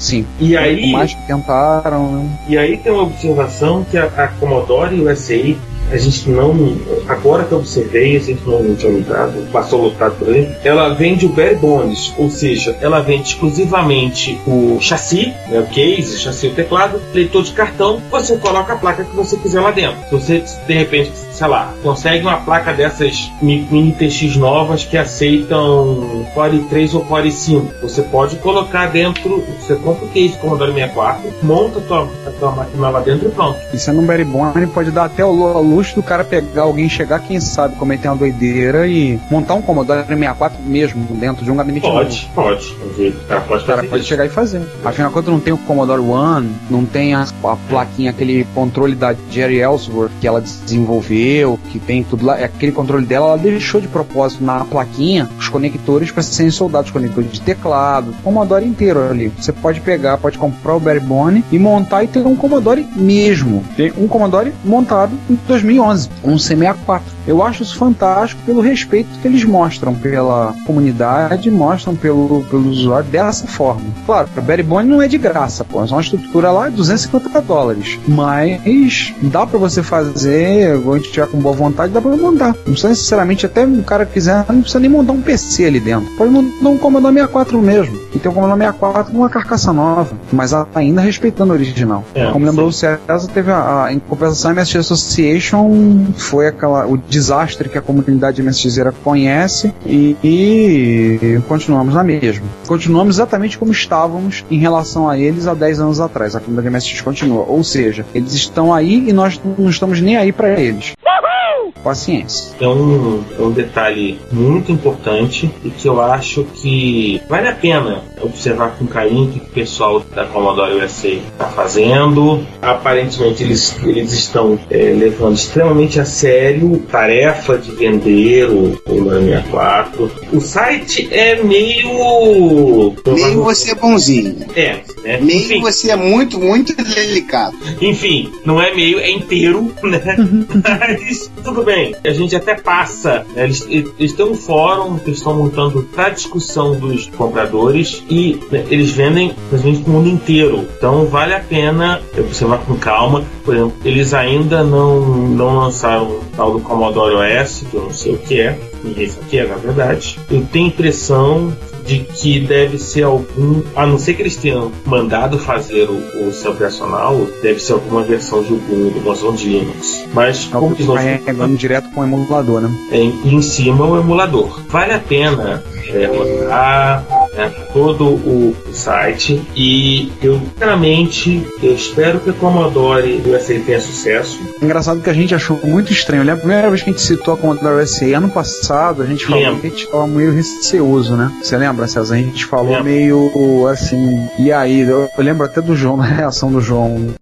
Sim. E aí, O mais que tentaram, né? e aí tem uma observação que a, a Commodore USA, a gente não. Agora que eu observei, a gente não tinha lutado, passou lutado por aí, ela vende o bare bones, ou seja, ela vende exclusivamente o chassi, né, o case, o chassi o teclado, leitor de cartão, você coloca a placa que você quiser lá dentro. Você, de repente, sei lá, consegue uma placa dessas mi- mini TX novas que aceitam Core 3 ou Core 5, você pode colocar dentro, você compra o case Commodore 64, monta a tua, a tua máquina lá dentro e pronto. E sendo um Barry Bone, pode dar até o luz do cara pegar alguém chegar, quem sabe, cometer uma doideira e montar um Commodore 64 mesmo dentro de um gabinete Pode, novo. pode. O cara pode O cara pode chegar e fazer. Afinal de contas, não tem o Commodore One, não tem a, a plaquinha, aquele controle da Jerry Ellsworth que ela desenvolveu, que tem tudo lá. Aquele controle dela, ela deixou de propósito na plaquinha os conectores para serem soldados, conectores de teclado, Commodore inteiro ali. Você pode pegar, pode comprar o Barebone e montar e ter um Commodore mesmo. Tem um Commodore montado em 2011, um C64. Eu acho isso fantástico pelo respeito que eles mostram pela comunidade, mostram pelo, pelo usuário dessa forma. Claro, o Barebone não é de graça, pô. É uma estrutura lá de 250 dólares. Mas dá pra você fazer, quando a gente tiver com boa vontade, dá pra montar. Não precisa necessariamente, até o cara quiser, não precisa nem montar um PC ali dentro. Pode montar um Commodore 64 mesmo. E ter um Commodore 64 com uma carcaça nova. Mas ainda respeitando o original. É, Como lembrou o César, teve a, a em compensação a MSX Association foi aquela, o desastre que a comunidade MSXera conhece e, e continuamos na mesma. Continuamos exatamente como estávamos em relação a eles há 10 anos atrás. A comunidade MSX continua. Ou seja, eles estão aí e nós não estamos nem aí para eles. Paciência. É um, é um detalhe muito importante e que eu acho que vale a pena observar com carinho o que o pessoal da Commodore USA está fazendo. Aparentemente eles, eles estão é, levando extremamente a sério a tarefa de vender o, o 64. O site é meio. Meio você é bonzinho. É, né? Meio Enfim, você é muito, muito delicado. enfim, não é meio, é inteiro, né? Mas tudo bem, a gente até passa. né? Eles, eles têm um fórum que estão montando para discussão dos compradores e né, eles vendem praticamente o mundo inteiro. Então vale a pena observar com calma. Por exemplo, eles ainda não, não lançaram o tal do Commodore OS, que eu não sei o que é. Ninguém sabe o que é, na verdade. Eu tenho impressão de que deve ser algum, a não ser que eles tenham mandado fazer o, o seu operacional, deve ser alguma versão de Ubuntu, versão de Linux. Mas como eles não Carregando direto com o emulador, né? em, em cima o emulador. Vale a pena é, rodar né, todo o, site e eu, sinceramente, eu espero que a Commodore USA tenha sucesso. Engraçado que a gente achou muito estranho. Eu lembro a primeira vez que a gente citou a Commodore SA ano passado, a gente falou Lembro. que a gente tava meio receoso, né? Você lembra, César? A gente falou Lembro. meio assim. E aí? Eu, eu lembro até do João, da reação do João.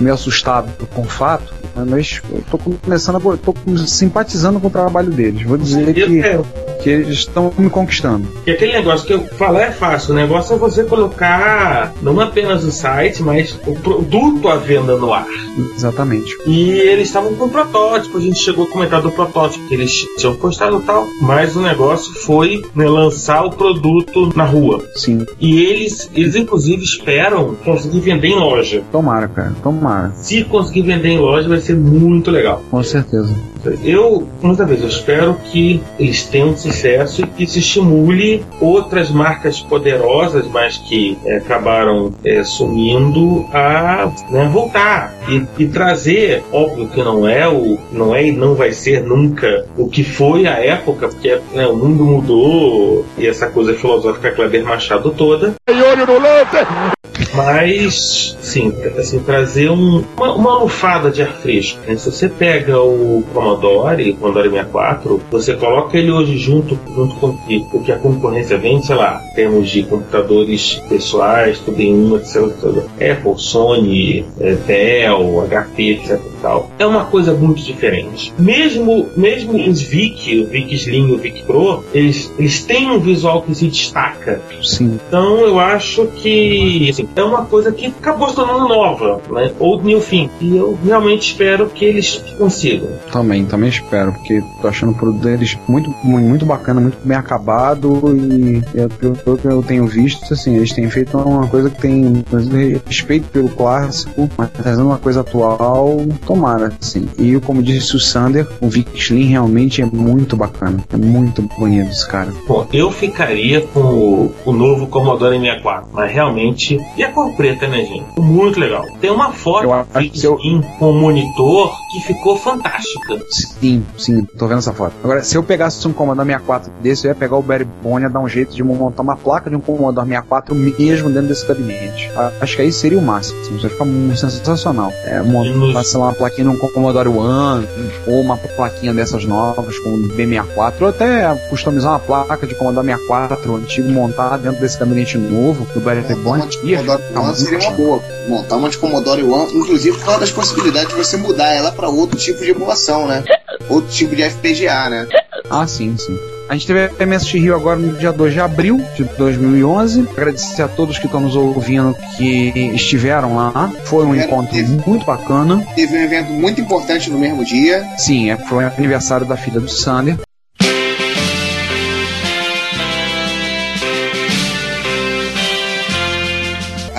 Meio assustado com o fato, mas eu tô começando a. tô simpatizando com o trabalho deles. Vou dizer que, É, que eles estão me conquistando. E aquele negócio que eu falar é fácil, o negócio é você colocar não apenas o site, mas o produto à venda no ar. Exatamente. E eles estavam com um protótipo, a gente chegou a comentar do protótipo que eles tinham postado e tal, mas o negócio foi né, lançar o produto na rua. Sim. E eles, eles inclusive esperam conseguir vender em loja. Tomara, cara. Tomara. Se conseguir vender em loja vai ser muito legal. Com certeza. Eu, muitas vezes, eu espero que eles tenham sucesso e que se estimule outras marcas poderosas, mas que é, acabaram é, sumindo, a né, voltar e, e trazer, óbvio que não é o, não é e não vai ser nunca o que foi a época, porque né, o mundo mudou e essa coisa filosófica Kleber Machado toda. Mas, sim, assim, trazer um- uma, uma de ar fresco. né? Se você pega o Commodore, o Commodore 64, você coloca ele hoje junto, junto com o que, o que a concorrência vende, sei lá, em termos de computadores pessoais, tudo em um, etc. Apple, Sony, eh, Dell, HP, etc. Tal. É uma coisa muito diferente. Mesmo, mesmo os VIC, o VIC Slim e o VIC Pro, eles, eles têm um visual que se destaca. Sim. Então eu acho que assim, é uma coisa que acabou se tornando nova, né? Old New Thing. E eu realmente espero que eles consigam. Também, também espero, porque tô achando o produto deles muito, muito, bacana, muito bem acabado e é, pelo, pelo que eu tenho visto, assim, eles têm feito uma coisa que tem respeito pelo clássico, mas trazendo uma coisa atual, tomara, assim. E como disse o Sander, o Vic Slim realmente é muito bacana, é muito bonito esse cara. Bom, eu ficaria com o, o novo Commodore 64, mas realmente. E a cor preta, né, gente? Muito legal. Tem uma foto que eu- em- com o monitor que ficou fantástica. Sim, sim, tô vendo essa foto. Agora, se eu pegasse um Commodore 64 desse, eu ia pegar o Barry Bone e dar um jeito de montar uma placa de um Commodore 64 mesmo dentro desse gabinete. Acho que aí seria o máximo. Isso ia ficar muito sensacional. É, montar, sei lá, uma plaquinha num Commodore One, ou uma plaquinha dessas novas com B64, ou até customizar uma placa de Commodore 64 antigo montar dentro desse gabinete novo do Barry Bone. Ia Commodore One seria uma boa. Montar uma de Commodore One, inclusive por causa das possibilidades de você mudar ela para outro tipo de emulação, né? Outro tipo de FPGA, né? Ah, sim, sim. A gente teve a MSX Rio agora no dia 2 de abril de 2011. Agradecer a todos que estão nos ouvindo que estiveram lá. Foi um encontro muito bacana. Teve um evento muito importante no mesmo dia. Sim, é, foi o aniversário da filha do Sander.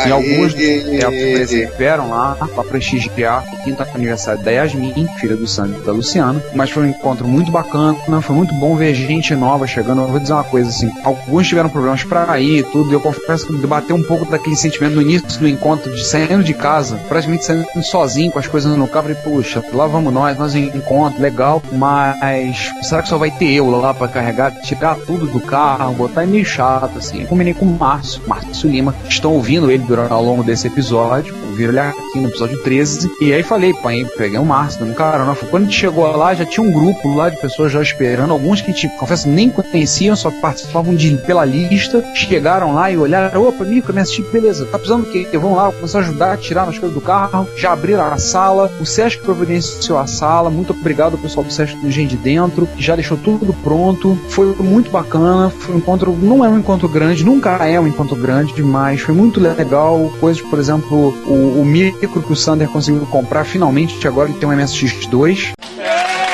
E alguns é, estiveram lá para prestigiar o quinto aniversário da Yasmin, filha do Sandy e da Luciana. Mas foi um encontro muito bacana, foi muito bom ver gente nova chegando. Eu vou dizer uma coisa assim: alguns tiveram problemas para ir e tudo. E eu confesso que bateu um pouco daquele sentimento no início do encontro, de saindo de casa, praticamente saindo sozinho com as coisas no carro. E, puxa, lá vamos nós, nós em encontro, legal. Mas será que só vai ter eu lá para carregar, tirar tudo do carro, botar? É meio chato, assim. Eu combinei com o Márcio, Márcio Lima. Estão ouvindo ele durante, ao longo desse episódio. Ouviram ele aqui no episódio 13. E aí falei, pai, peguei o Márcio, um carona. Quando a gente chegou lá, já tinha um grupo lá de pessoas já esperando. Alguns que gente, confesso, nem conheciam, só participavam de, pela lista. Chegaram lá e olharam, opa, Mico, MSX, beleza, tá precisando do quê? Vamos lá, começar a ajudar tirar as coisas do carro. Já abriram a sala. O Sesc providenciou a sala. Muito obrigado ao pessoal do Sesc do Gente de Dentro, que já deixou tudo pronto. Foi muito bacana. Foi um encontro, não é um encontro grande, nunca é um encontro grande, mas foi muito legal. Coisas, por exemplo, o, o micro que o Sander conseguiu comprar, finalmente, agora ele tem um MSX2. E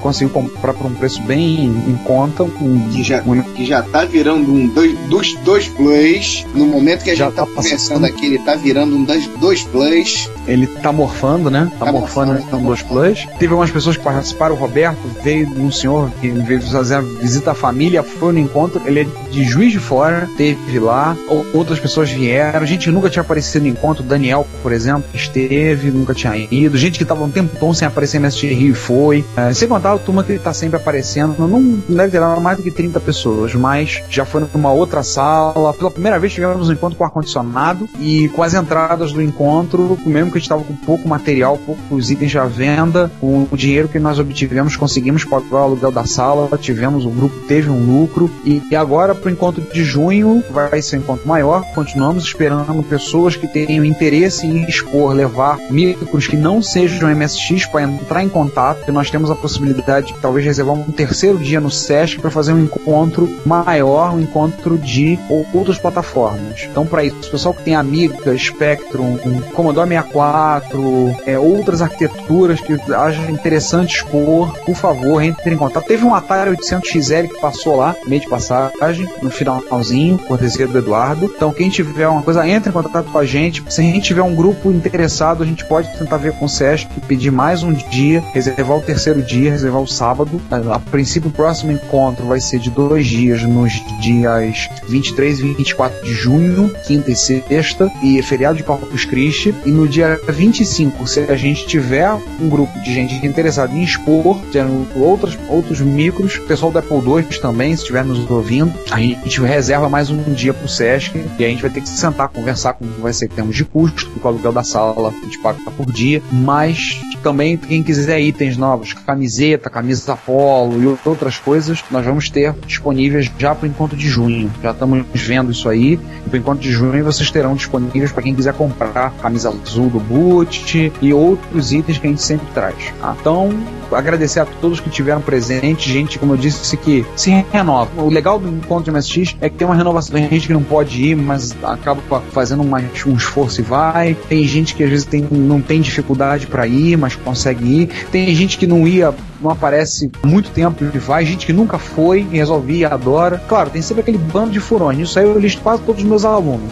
conseguiu comprar por um preço bem em conta. Um, que, já, que já tá virando um dois, dos dois plays. No momento que a gente tá, tá conversando aqui, ele tá virando um dos dois plays. Ele tá morfando, né? Tá, tá morfando, morfando um dois plays. Teve algumas pessoas que participaram. O Roberto veio um senhor que veio fazer a visita à família, foi no encontro. Ele é de Juiz de Fora, teve lá. Outras pessoas vieram. Gente que nunca tinha aparecido no encontro. Daniel, por exemplo, esteve, nunca tinha ido. Gente que tava um tempo sem aparecer no ST Rio e foi. É, sem contar a turma que tá sempre aparecendo. Não deve ter mais do que 30 pessoas, mas já foi numa outra sala. Pela primeira vez tivemos um encontro com ar-condicionado e com as entradas do encontro, mesmo que a gente tava com pouco material, poucos itens à venda, com o dinheiro que nós obtivemos, conseguimos pagar o aluguel da sala, tivemos, o grupo teve um lucro. E, e agora, pro encontro de junho, vai ser um encontro maior. Continuamos esperando pessoas que tenham interesse em expor, levar micros que não sejam MSX para entrar em contato, porque nós temos a possibilidade de talvez reservar um terceiro dia no SESC para fazer um encontro maior, um encontro de outras plataformas. Então, para isso, o pessoal que tem Amiga, Spectrum, um Commodore 64, é, outras arquiteturas que acha interessante expor, por favor, entre em contato. Teve um Atari 800XL que passou lá, meio de passagem, no finalzinho, cortesia do Eduardo. Então, quem tiver uma coisa, entre em contato com a gente. Se a gente tiver um grupo interessado, a gente pode tentar ver com o SESC, pedir mais um dia, reservar o terceiro dia, reservar o sábado. A princípio, o próximo encontro vai ser de dois dias, nos dias 23 e 24 de junho, quinta e sexta, e é feriado de Corpus Christi. E no dia 25, se a gente tiver um grupo de gente interessada em expor, tendo outros, outros micros, pessoal do Apple II também, se estiver nos ouvindo, a gente reserva mais um dia pro Sesc e a gente vai ter que sentar, conversar como vai ser em termos de custo, com o aluguel da sala a gente paga por dia, mas também quem quiser itens novos, camiseta, camisa polo e outras coisas, nós vamos ter disponíveis já para o encontro de junho. Já estamos vendo isso aí. E para o encontro de junho vocês terão disponíveis para quem quiser comprar camisa azul do boot e outros itens que a gente sempre traz. Tá? Então, agradecer a todos que tiveram presente, gente, como eu disse, que se renova. O legal do encontro de MSX é que tem uma renovação. Tem gente que não pode ir, mas acaba fazendo uma, um esforço e vai. Tem gente que às vezes tem, não tem dificuldade para ir, mas consegue ir. Tem gente que não ia não aparece há muito tempo e vai, gente que nunca foi e resolve e adora. Claro, tem sempre aquele bando de furões. Isso aí eu listo quase todos os meus alunos.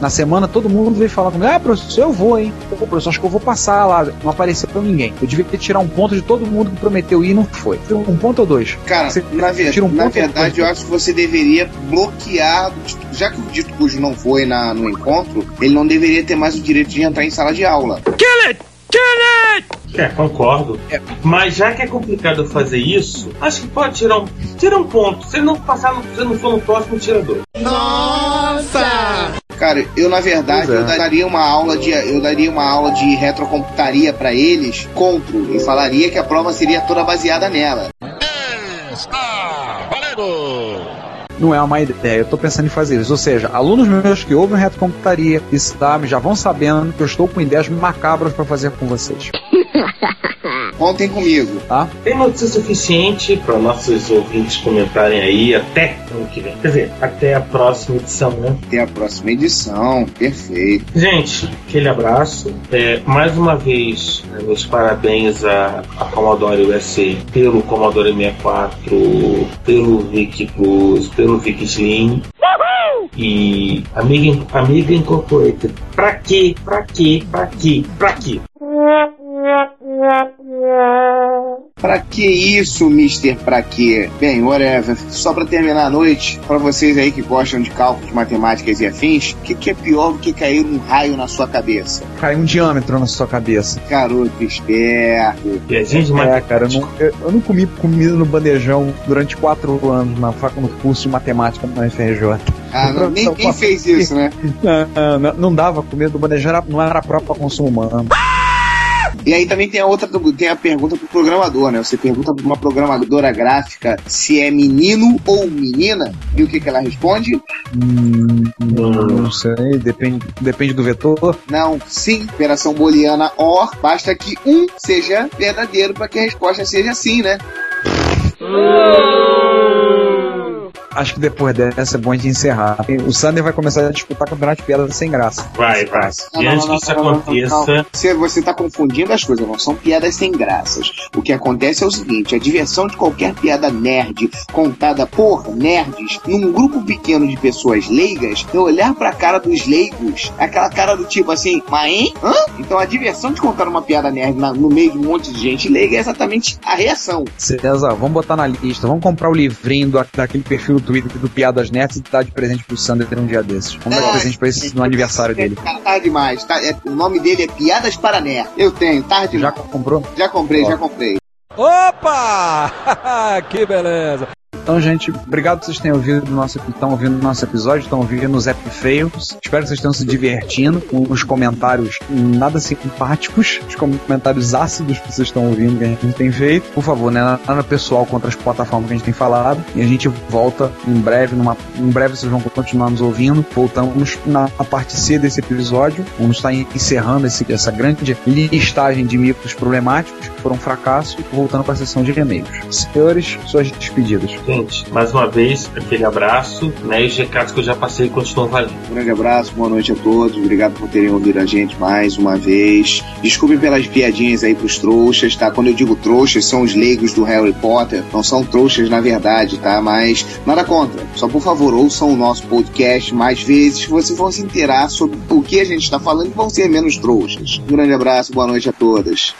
Na semana todo mundo veio falar comigo: Ah, professor, eu vou, hein? Pô, professor, acho que eu vou passar lá. Não apareceu pra ninguém. Eu devia ter tirar um ponto de todo mundo que prometeu ir e não foi. Um ponto ou dois? Cara, Você na, ver- tira um na ponto ou verdade, eu acho que você deveria bloquear. Já que o dito cujo não foi na, no encontro, ele não deveria ter mais o direito de entrar em sala de aula. É, concordo. Mas já que é complicado fazer isso, acho que pode tirar um, tirar um ponto. Se ele não passar, no, se não for no próximo, tira dois. Cara, eu na verdade é. eu daria uma aula de eu daria uma aula de retrocomputaria pra eles, contro, e falaria que a prova seria toda baseada nela. Não é uma má ideia. Eu tô pensando em fazer isso. Ou seja, alunos meus que ouvem retrocomputaria e sabem, já vão sabendo que eu estou com ideias macabras pra fazer com vocês. Contem comigo. Tá? Tem notícia suficiente para nossos ouvintes comentarem aí até ano que vem. Quer dizer, até a próxima edição, né? Até a próxima edição. Perfeito. Gente, aquele abraço. É, mais uma vez, né, meus parabéns a, a Commodore USA pelo Commodore 64, pelo Vic Plus, pelo Vic Slim. E Amiga, Amiga Incorporated. Pra quê? Pra quê? Pra quê? Pra quê? Pra que isso, Mister? Pra quê? Bem, whatever. Só pra terminar a noite, pra vocês aí que gostam de cálculos, matemáticas e afins, o que, que é pior do que cair um raio na sua cabeça? Cai um diâmetro na sua cabeça. Garoto esperto. E a gente É, cara, eu não, eu, eu não comi comida no bandejão durante quatro anos na faca no curso de matemática na FRJ. Ah, não, nem, quem fez isso, né? Não, não, não dava comida do bandejão, era- não era próprio para consumo humano. E aí também tem a outra, tem a pergunta pro programador, né? Você pergunta pra uma programadora gráfica se é menino ou menina, e o que, que ela responde? Hum, não sei, depende, depende do vetor. Não, sim, operação booleana OR, basta que um seja verdadeiro para que a resposta seja sim, né? Acho que depois dessa é bom a gente encerrar. O Sander vai começar a disputar campeonato de piadas sem graça. Vai, vai. E antes que isso aconteça. Você, você tá confundindo as coisas, não são piadas sem graças. O que acontece é o seguinte: a diversão de qualquer piada nerd contada por nerds num grupo pequeno de pessoas leigas é olhar pra cara dos leigos, aquela cara do tipo assim, mas hein? Hã? Então a diversão de contar uma piada nerd na- no meio de um monte de gente leiga é exatamente a reação. César, vamos botar na lista. Vamos comprar o livrinho do, daquele perfil do Twitter do Piadas Nerds e dar de presente pro Sander um dia desses. Vamos dar de É, presente pra esse no aniversário dele. Tá, tá demais. Tá, é- o nome dele é Piadas para Nerd. Eu tenho, tarde. Já comprou? Já comprei, Ó. já comprei. Opa! que beleza! Então, gente, obrigado que vocês tenham ouvido o nosso, estão ouvindo nosso episódio, estão ouvindo os App Fails. Espero que vocês tenham se divertindo com os comentários nada simpáticos, os comentários ácidos que vocês estão ouvindo que a gente tem feito. Por favor, né, nada pessoal contra as plataformas que a gente tem falado. E a gente volta em breve, numa, em breve vocês vão continuar nos ouvindo. Voltamos na parte C desse episódio. Vamos estar encerrando esse, essa grande listagem de mitos problemáticos que foram um fracasso voltando para a sessão de e-mails. Senhores, suas despedidas. Mais uma vez, aquele abraço, né? E os recados que eu já passei continuam valendo. Um grande abraço, boa noite a todos. Obrigado por terem ouvido a gente mais uma vez. Desculpem pelas piadinhas aí pros trouxas, tá? Quando eu digo trouxas, são os leigos do Harry Potter. Não são trouxas na verdade, tá? Mas nada contra. Só por favor, ouçam o nosso podcast mais vezes. Vocês vão se inteirar sobre o que a gente está falando e vão ser menos trouxas. Um grande abraço, boa noite a todas.